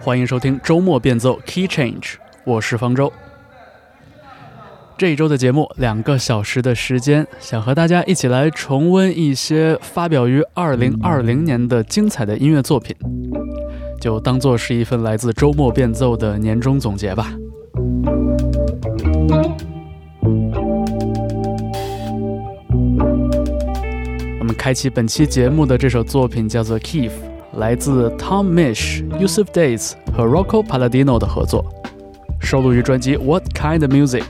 欢迎收听周末变奏 Key Change，我是方舟。这一周的节目两个小时的时间，想和大家一起来重温一些发表于二零二零年的精彩的音乐作品，就当做是一份来自周末变奏的年终总结吧。我们开启本期节目的这首作品叫做《Keith》。来自 Tom Misch、Yusuf Days 和 Rocco Palladino 的合作，收录于专辑《What Kind of Music》。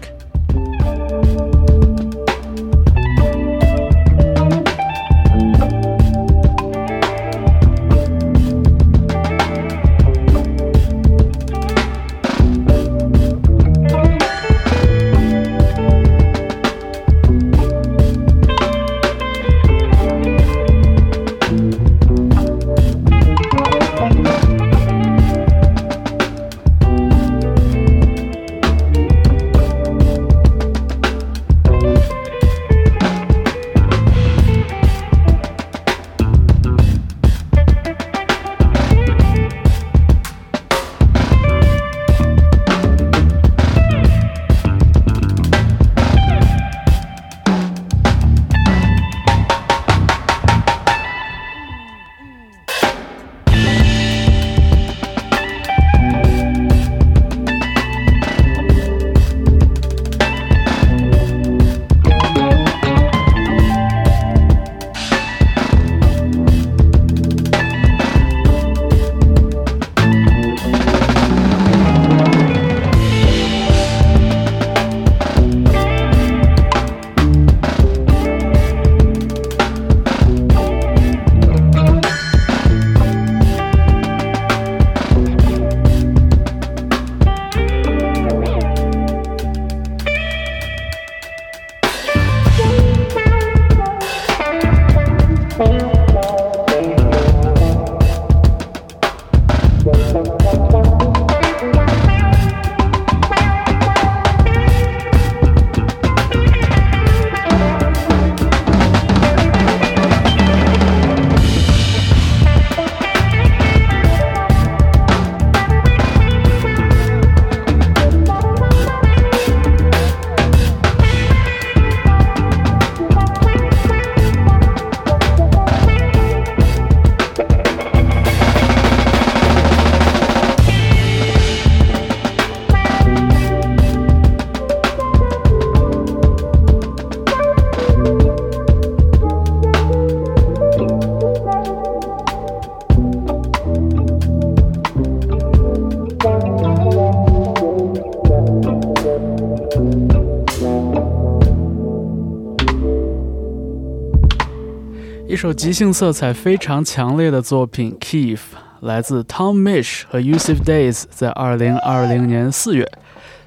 首即兴色彩非常强烈的作品《Keith》，来自 Tom Misch 和 Yusuf Days 在2020年4月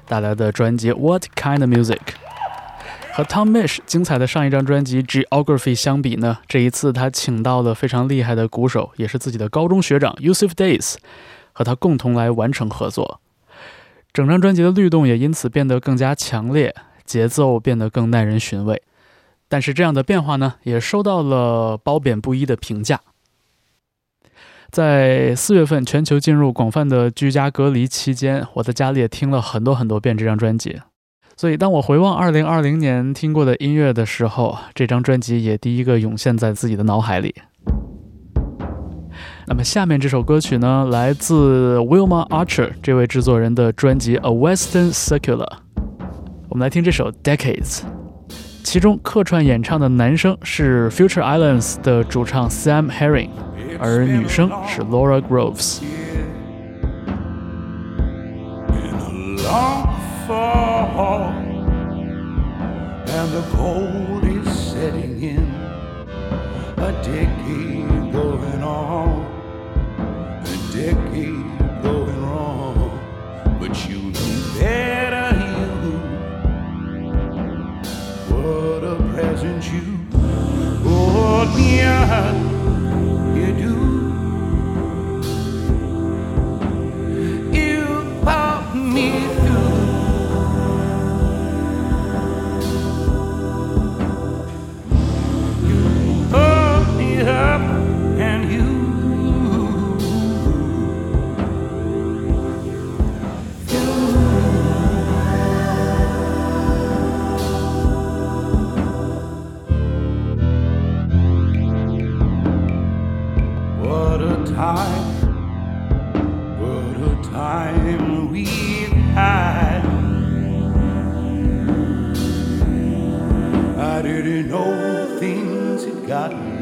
带来的专辑《What Kind of Music》。和 Tom Misch 精彩的上一张专辑《Geography》相比呢，这一次他请到了非常厉害的鼓手，也是自己的高中学长 Yusuf Days，和他共同来完成合作。整张专辑的律动也因此变得更加强烈，节奏变得更耐人寻味。但是这样的变化呢，也收到了褒贬不一的评价。在四月份全球进入广泛的居家隔离期间，我在家里也听了很多很多遍这张专辑。所以当我回望2020年听过的音乐的时候，这张专辑也第一个涌现在自己的脑海里。那么下面这首歌曲呢，来自 Wilma Archer 这位制作人的专辑《A Western Circular》，我们来听这首《Decades》。其中客串演唱的男生是 Future Islands 的主唱 Sam Herring，而女生是 Laura Groves。And the cold is setting in, a decade going on, a decade Yeah. life. What a time we've had. I didn't know things had gotten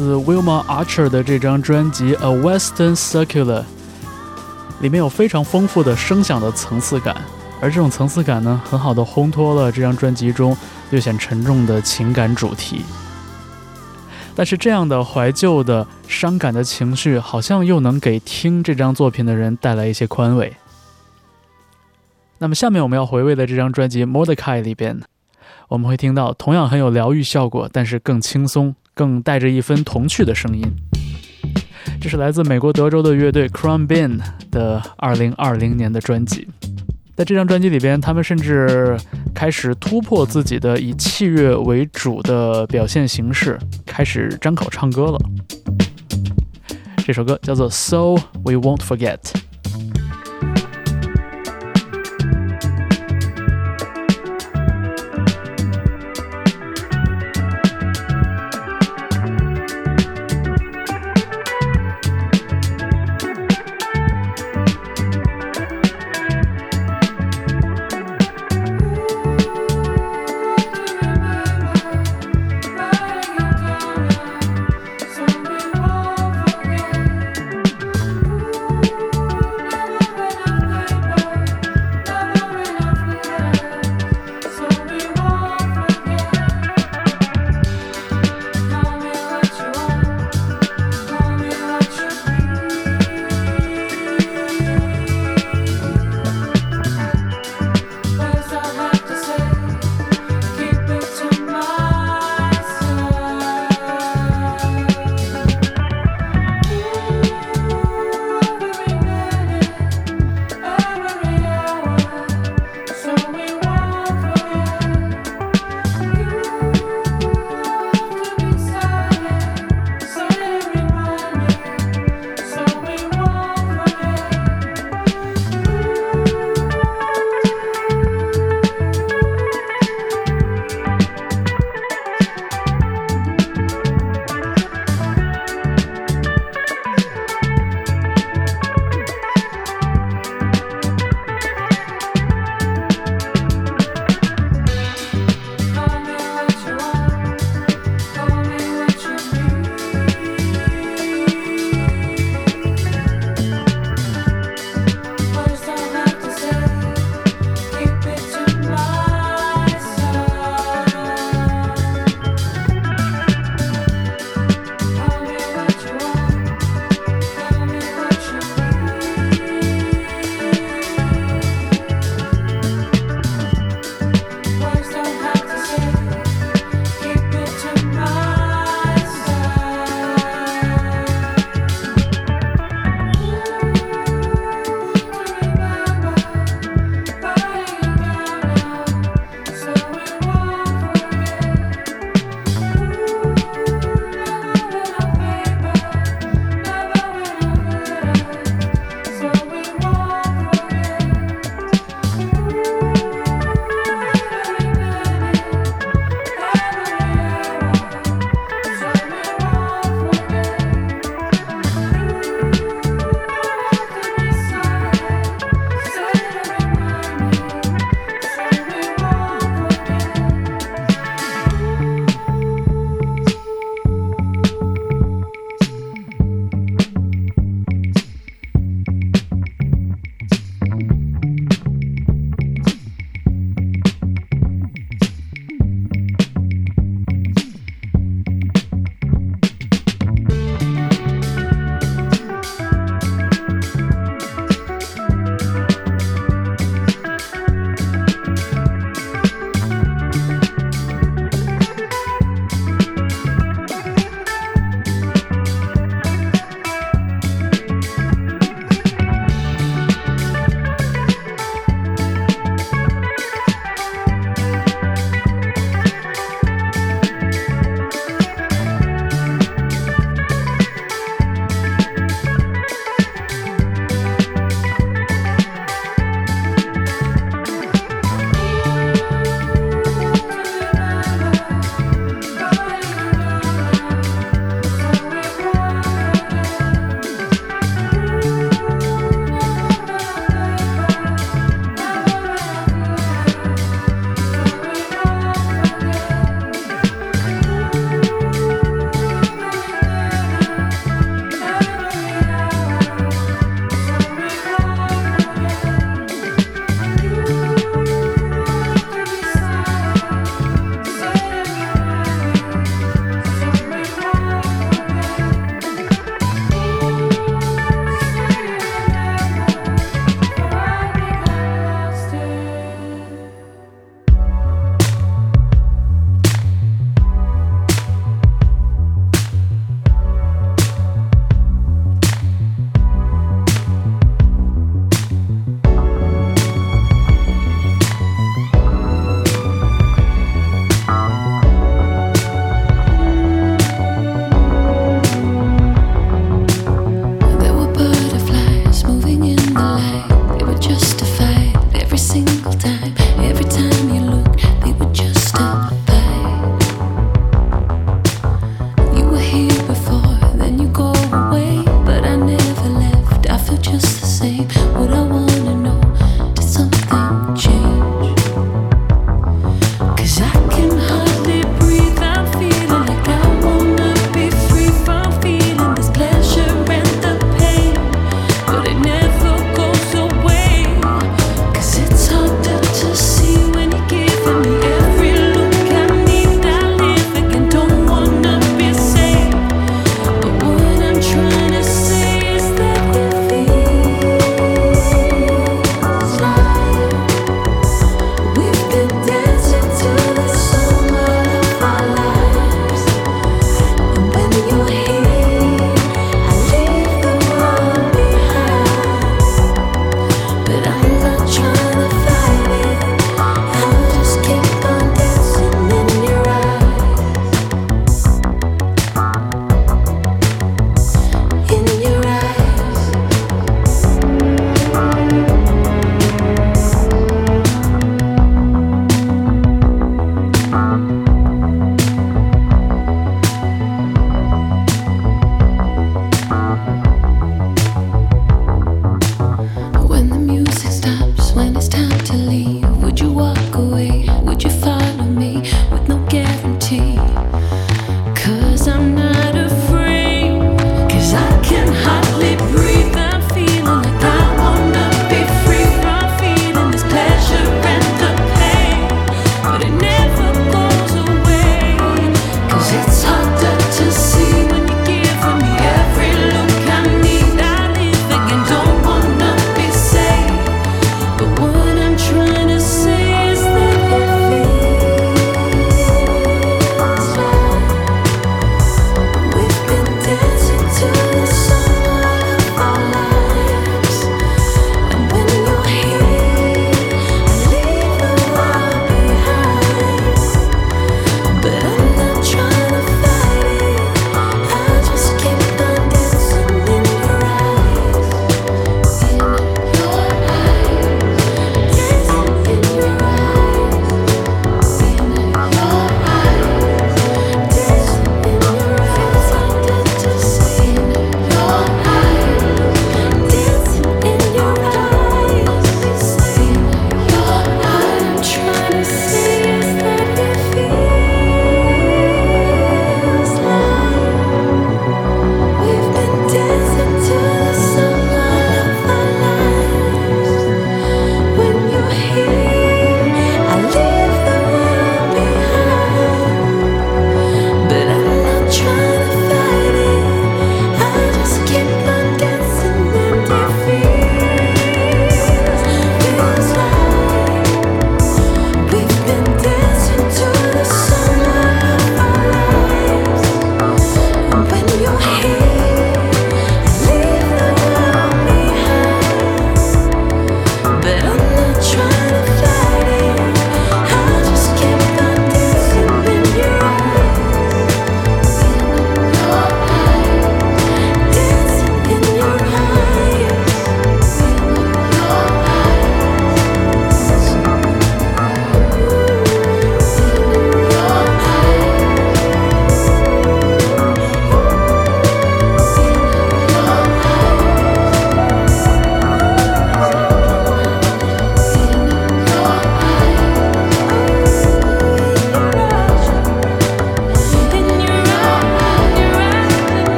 自 Wilma Archer 的这张专辑《A Western Circular》，里面有非常丰富的声响的层次感，而这种层次感呢，很好的烘托了这张专辑中略显沉重的情感主题。但是这样的怀旧的伤感的情绪，好像又能给听这张作品的人带来一些宽慰。那么下面我们要回味的这张专辑《Mordecai》里边，我们会听到同样很有疗愈效果，但是更轻松。更带着一分童趣的声音，这是来自美国德州的乐队 Crown Bean 的2020年的专辑。在这张专辑里边，他们甚至开始突破自己的以器乐为主的表现形式，开始张口唱歌了。这首歌叫做《So We Won't Forget》。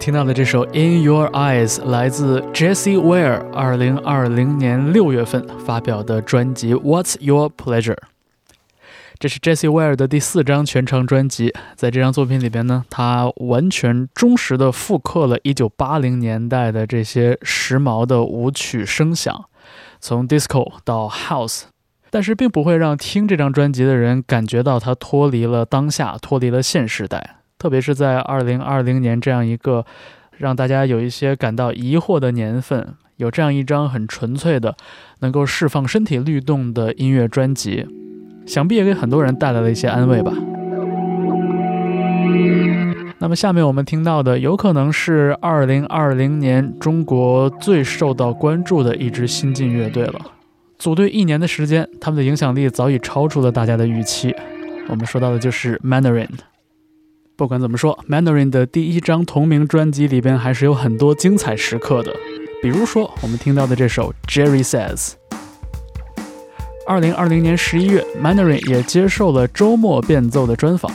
听到的这首《In Your Eyes》来自 Jessie Ware，二零二零年六月份发表的专辑《What's Your Pleasure》。这是 Jessie Ware 的第四张全长专辑，在这张作品里边呢，他完全忠实的复刻了一九八零年代的这些时髦的舞曲声响，从 Disco 到 House，但是并不会让听这张专辑的人感觉到它脱离了当下，脱离了现时代。特别是在二零二零年这样一个让大家有一些感到疑惑的年份，有这样一张很纯粹的、能够释放身体律动的音乐专辑，想必也给很多人带来了一些安慰吧。那么，下面我们听到的有可能是二零二零年中国最受到关注的一支新晋乐队了。组队一年的时间，他们的影响力早已超出了大家的预期。我们说到的就是 Mandarin。不管怎么说，Mandarin 的第一张同名专辑里边还是有很多精彩时刻的，比如说我们听到的这首 Jerry Says。二零二零年十一月，Mandarin 也接受了周末变奏的专访。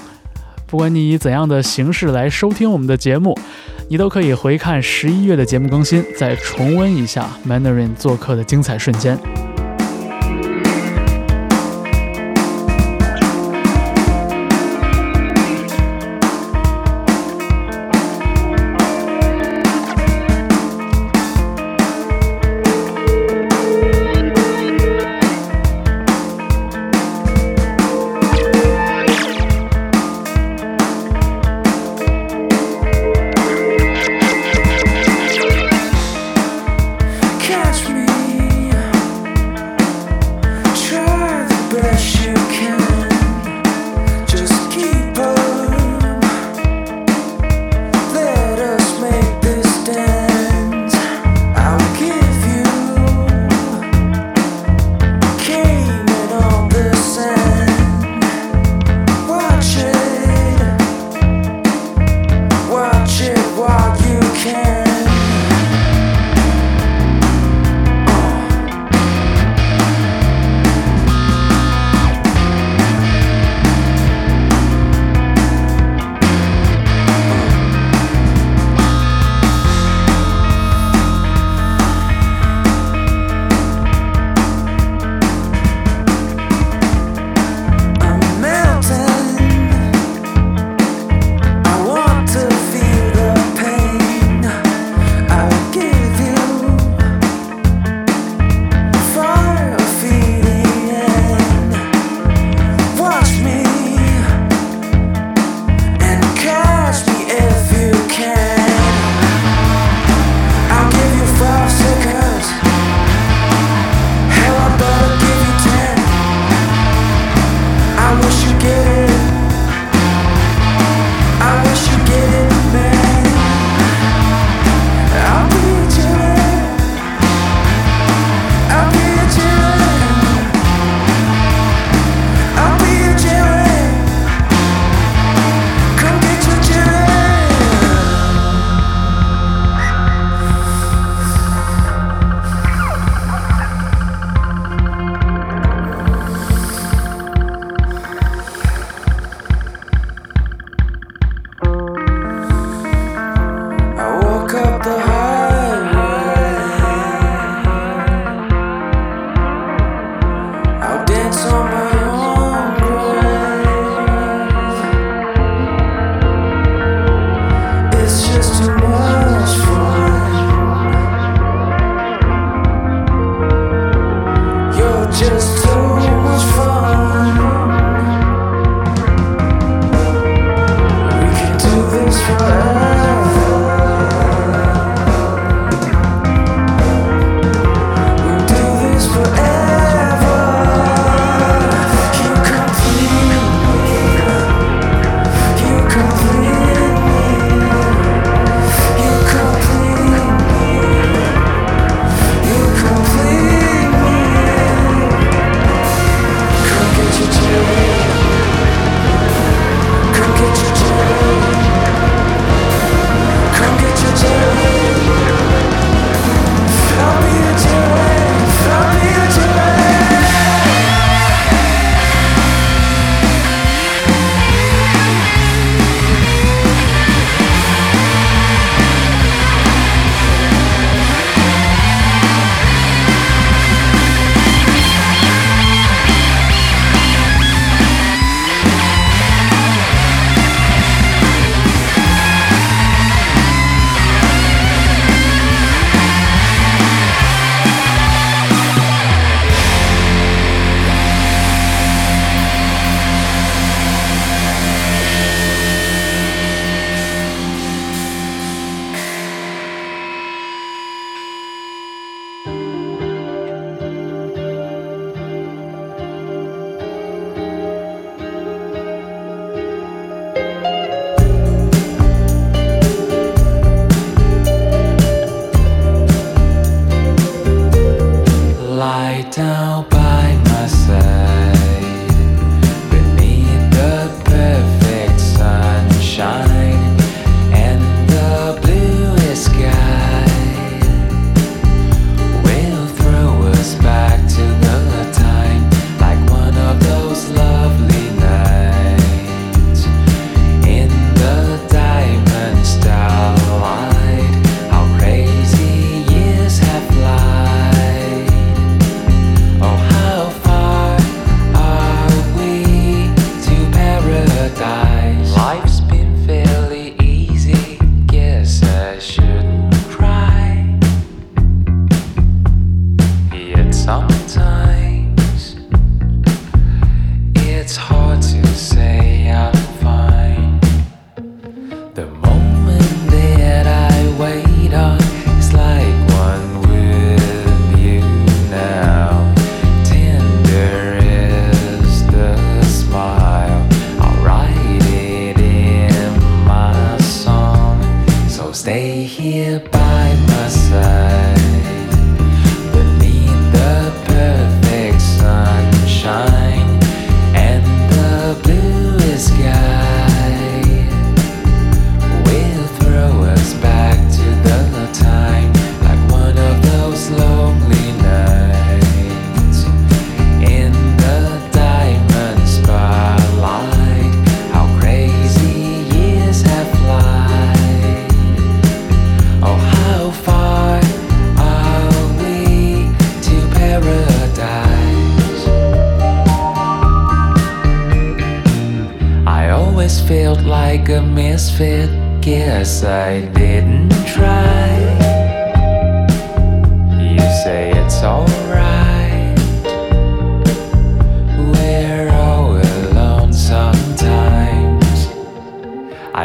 不管你以怎样的形式来收听我们的节目，你都可以回看十一月的节目更新，再重温一下 Mandarin 做客的精彩瞬间。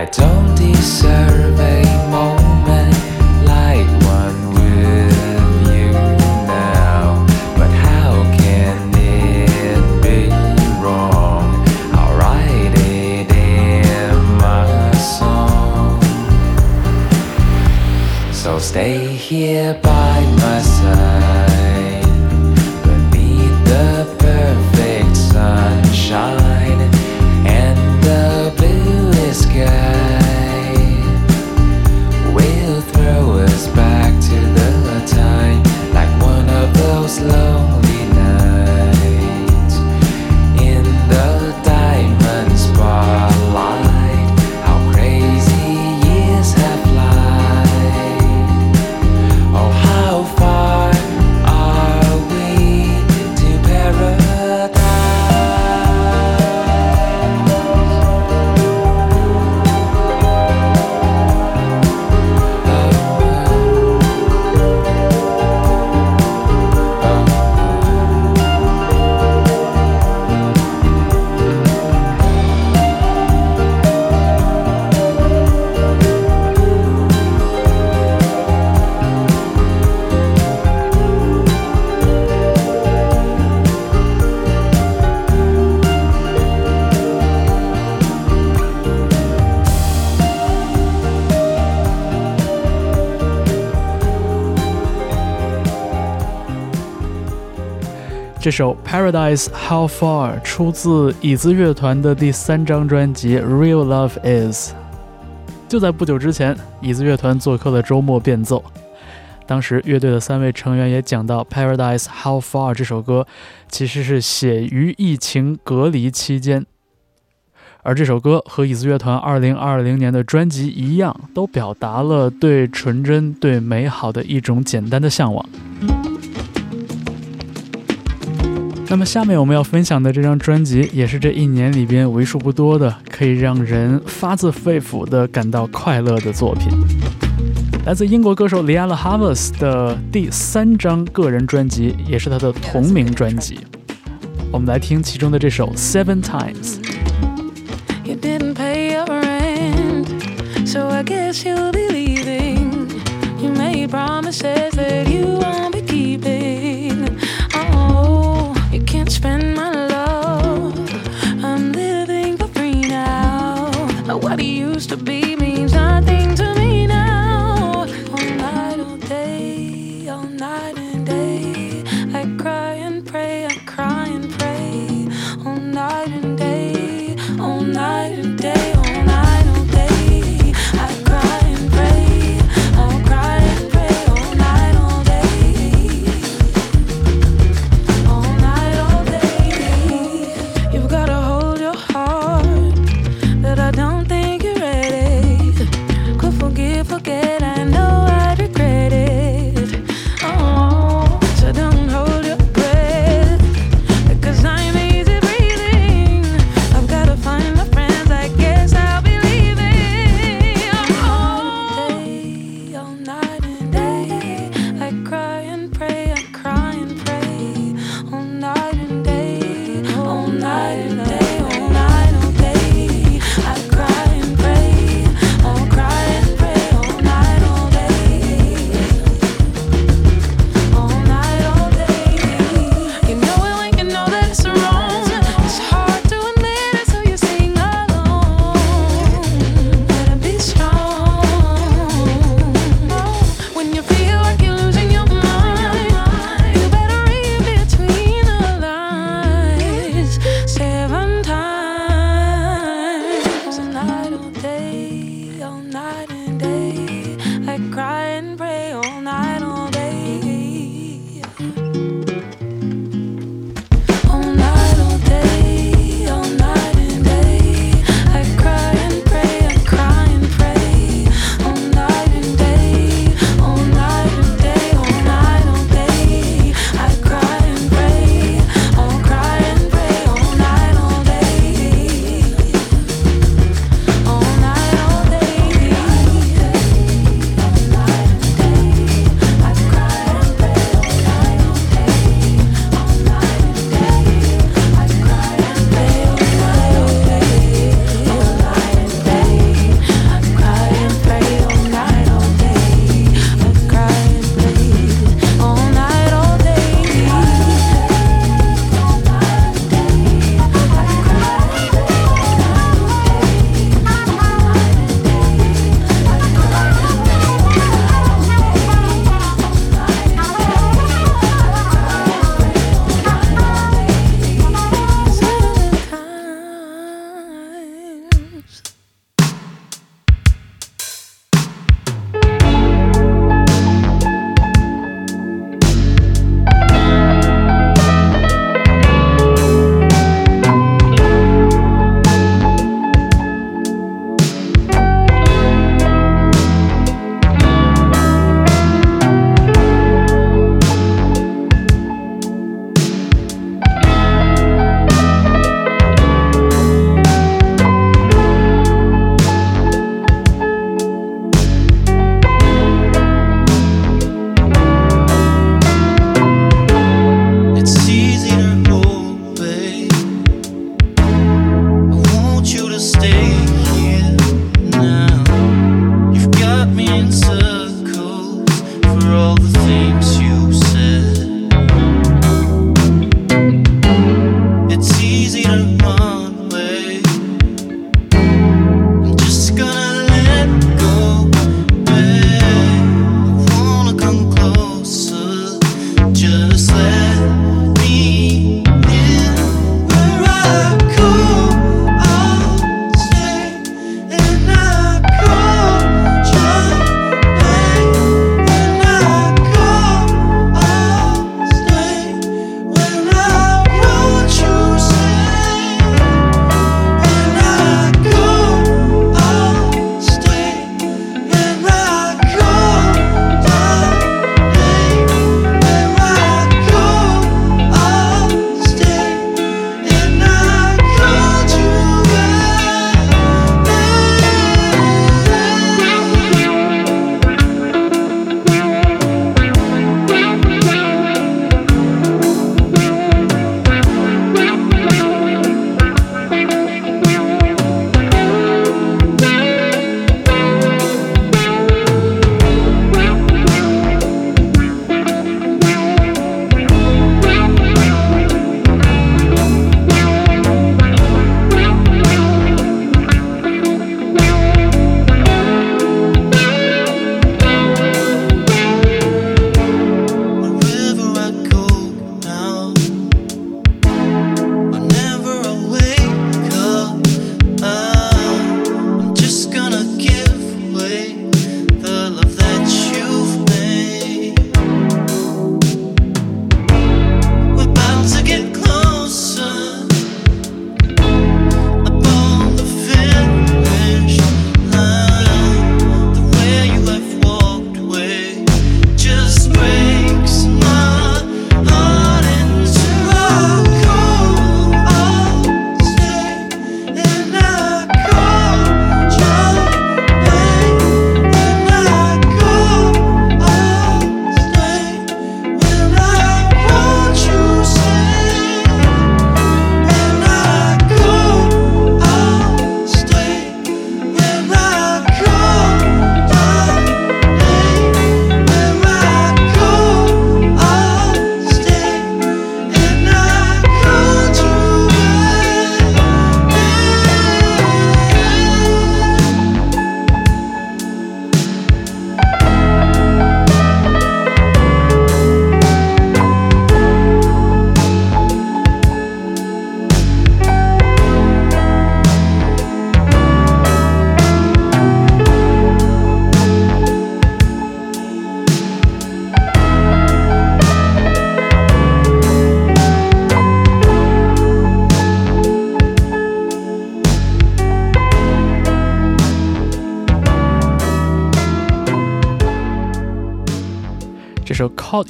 I don't deserve a moment. 这首《Paradise How Far》出自椅子乐团的第三张专辑《Real Love Is》。就在不久之前，椅子乐团做客了周末变奏。当时乐队的三位成员也讲到，《Paradise How Far》这首歌其实是写于疫情隔离期间，而这首歌和椅子乐团2020年的专辑一样，都表达了对纯真、对美好的一种简单的向往。那么下面我们要分享的这张专辑，也是这一年里边为数不多的可以让人发自肺腑的感到快乐的作品，来自英国歌手 Liala Havas 的第三张个人专辑，也是他的同名专辑。我们来听其中的这首 Seven Times。Spend my love. I'm living for free now. What used to be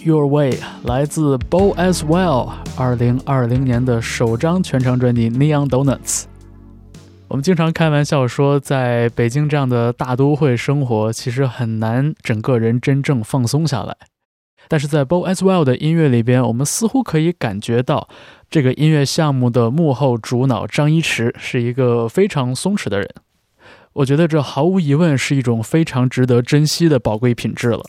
Your Way》来自 Bo as Well，二零二零年的首张全长专辑《Neon Donuts》。我们经常开玩笑说，在北京这样的大都会生活，其实很难整个人真正放松下来。但是在 Bo as Well 的音乐里边，我们似乎可以感觉到，这个音乐项目的幕后主脑张一驰是一个非常松弛的人。我觉得这毫无疑问是一种非常值得珍惜的宝贵品质了。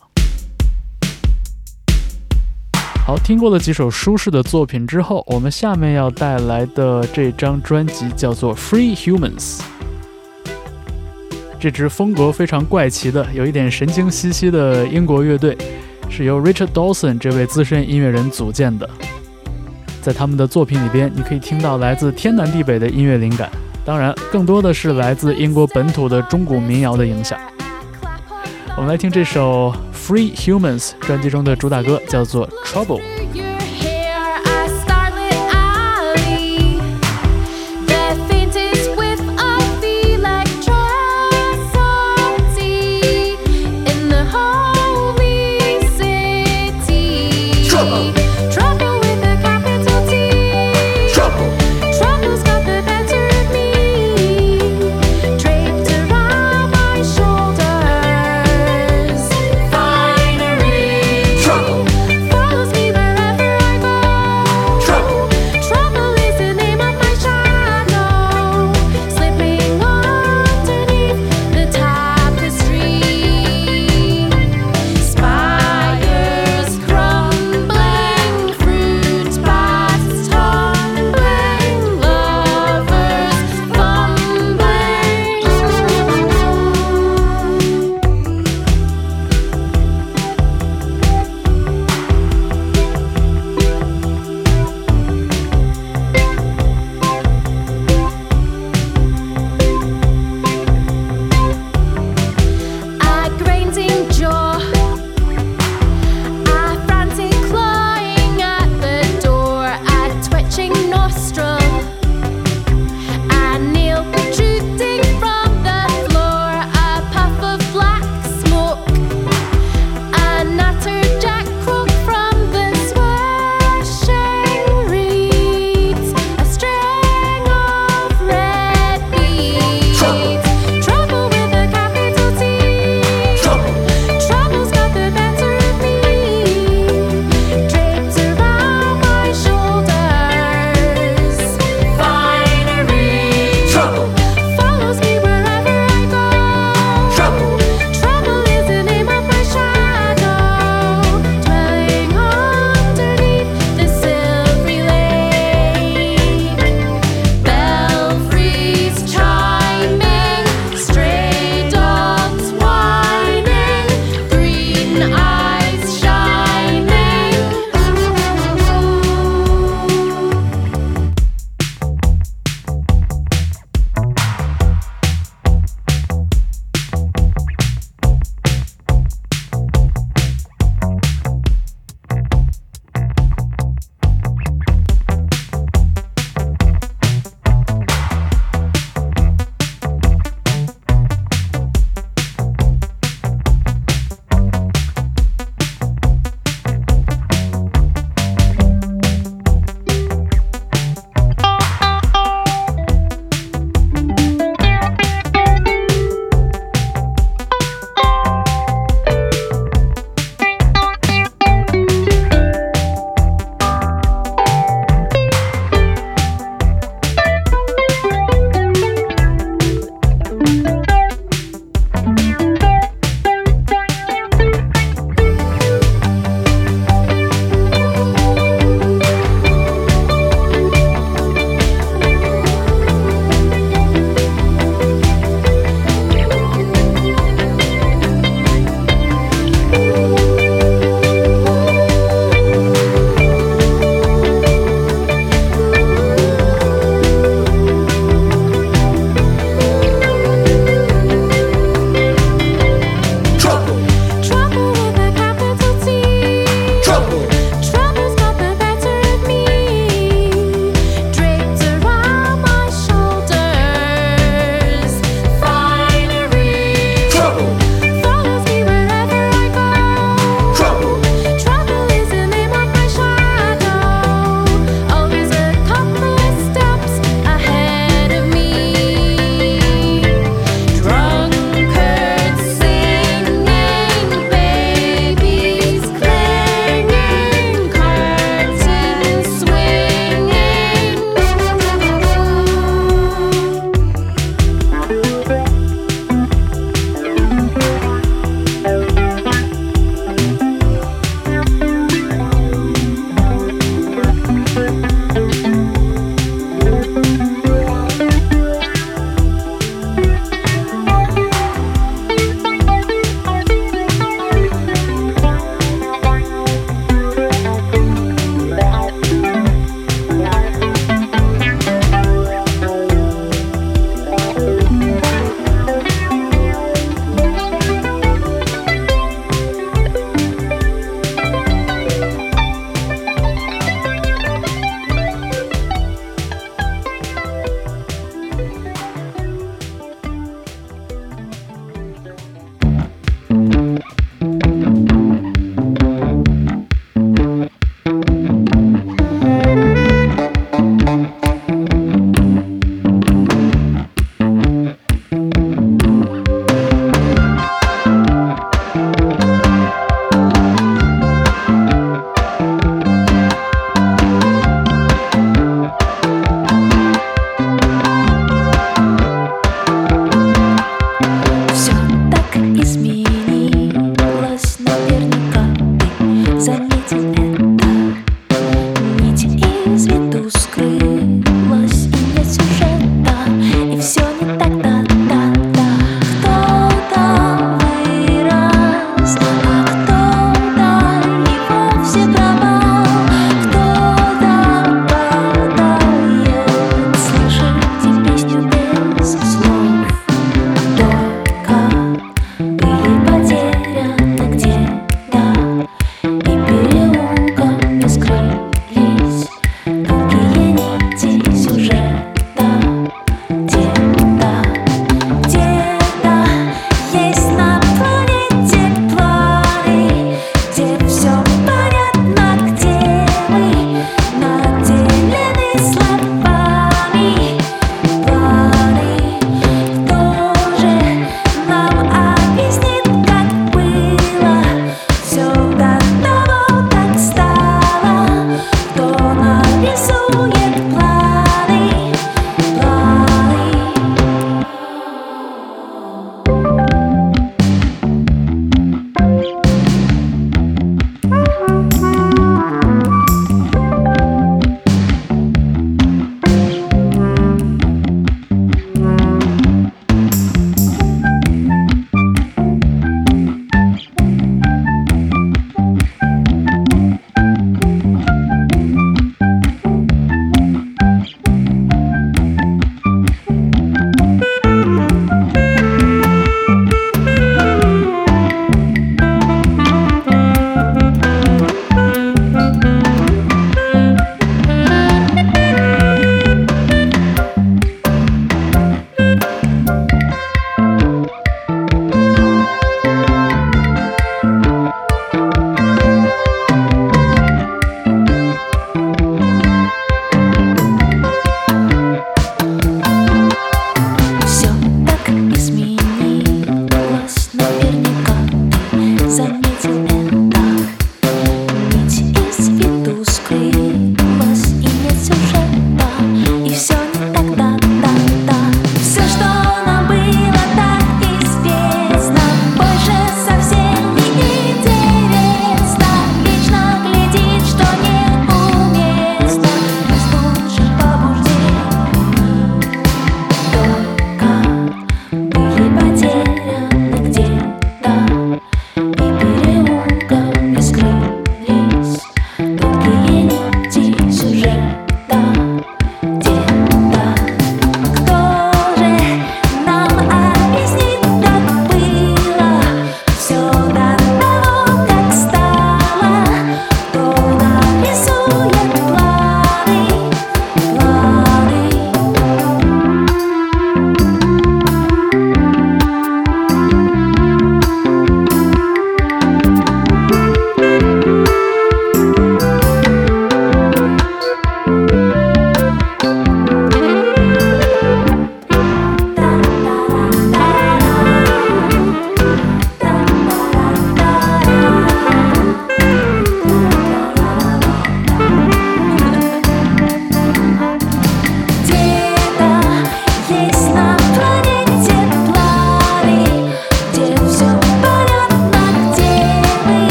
好，听过了几首舒适的作品之后，我们下面要带来的这张专辑叫做《Free Humans》。这支风格非常怪奇的、有一点神经兮兮的英国乐队，是由 Richard Dawson 这位资深音乐人组建的。在他们的作品里边，你可以听到来自天南地北的音乐灵感。当然，更多的是来自英国本土的中古民谣的影响。我们来听这首《Free Humans》专辑中的主打歌，叫做《Trouble》。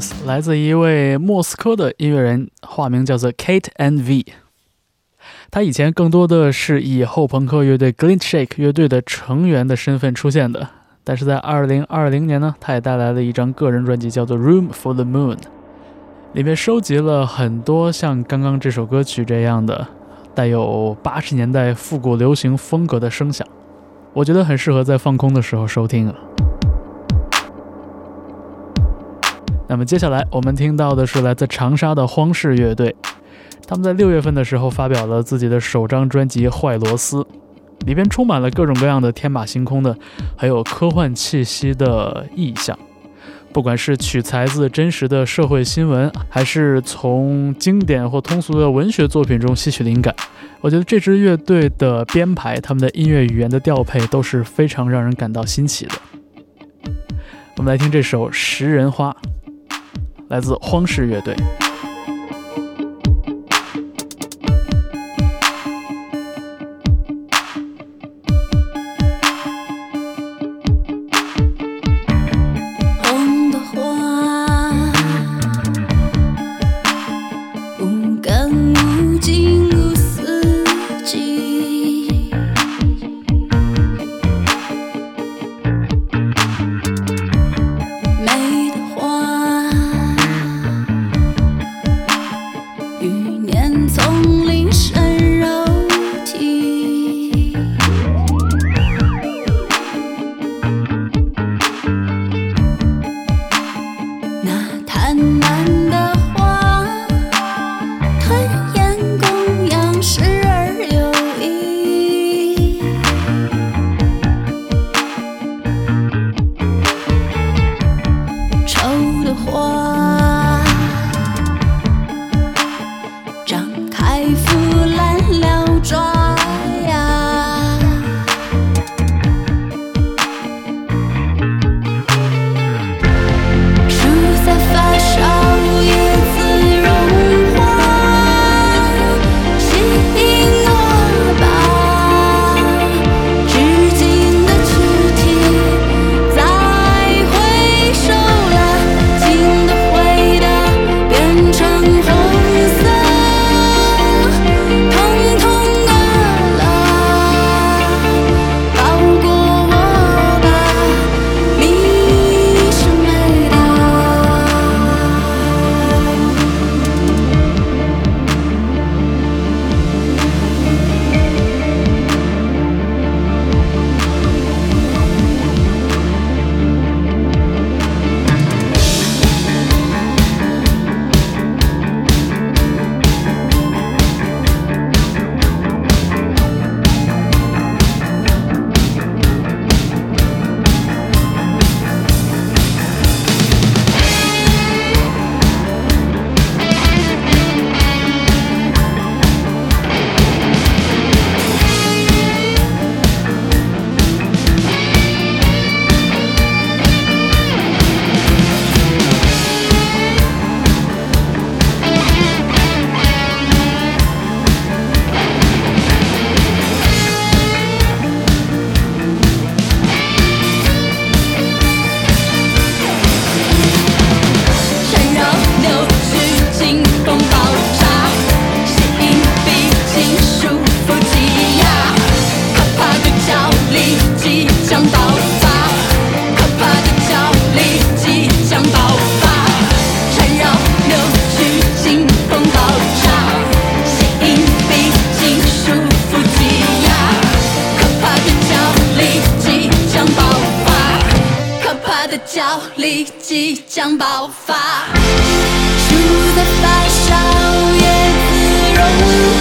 《》，来自一位莫斯科的音乐人，化名叫做 Kate N V。他以前更多的是以后朋克乐队 Glint Shake 乐队的成员的身份出现的，但是在2020年呢，他也带来了一张个人专辑，叫做《Room for the Moon》，里面收集了很多像刚刚这首歌曲这样的带有八十年代复古流行风格的声响，我觉得很适合在放空的时候收听啊。那么接下来我们听到的是来自长沙的荒室乐队，他们在六月份的时候发表了自己的首张专辑《坏螺丝》，里边充满了各种各样的天马行空的，还有科幻气息的意象。不管是取材自真实的社会新闻，还是从经典或通俗的文学作品中吸取灵感，我觉得这支乐队的编排、他们的音乐语言的调配都是非常让人感到新奇的。我们来听这首《食人花》。来自荒室乐队。即将爆发，树在发梢，叶子融。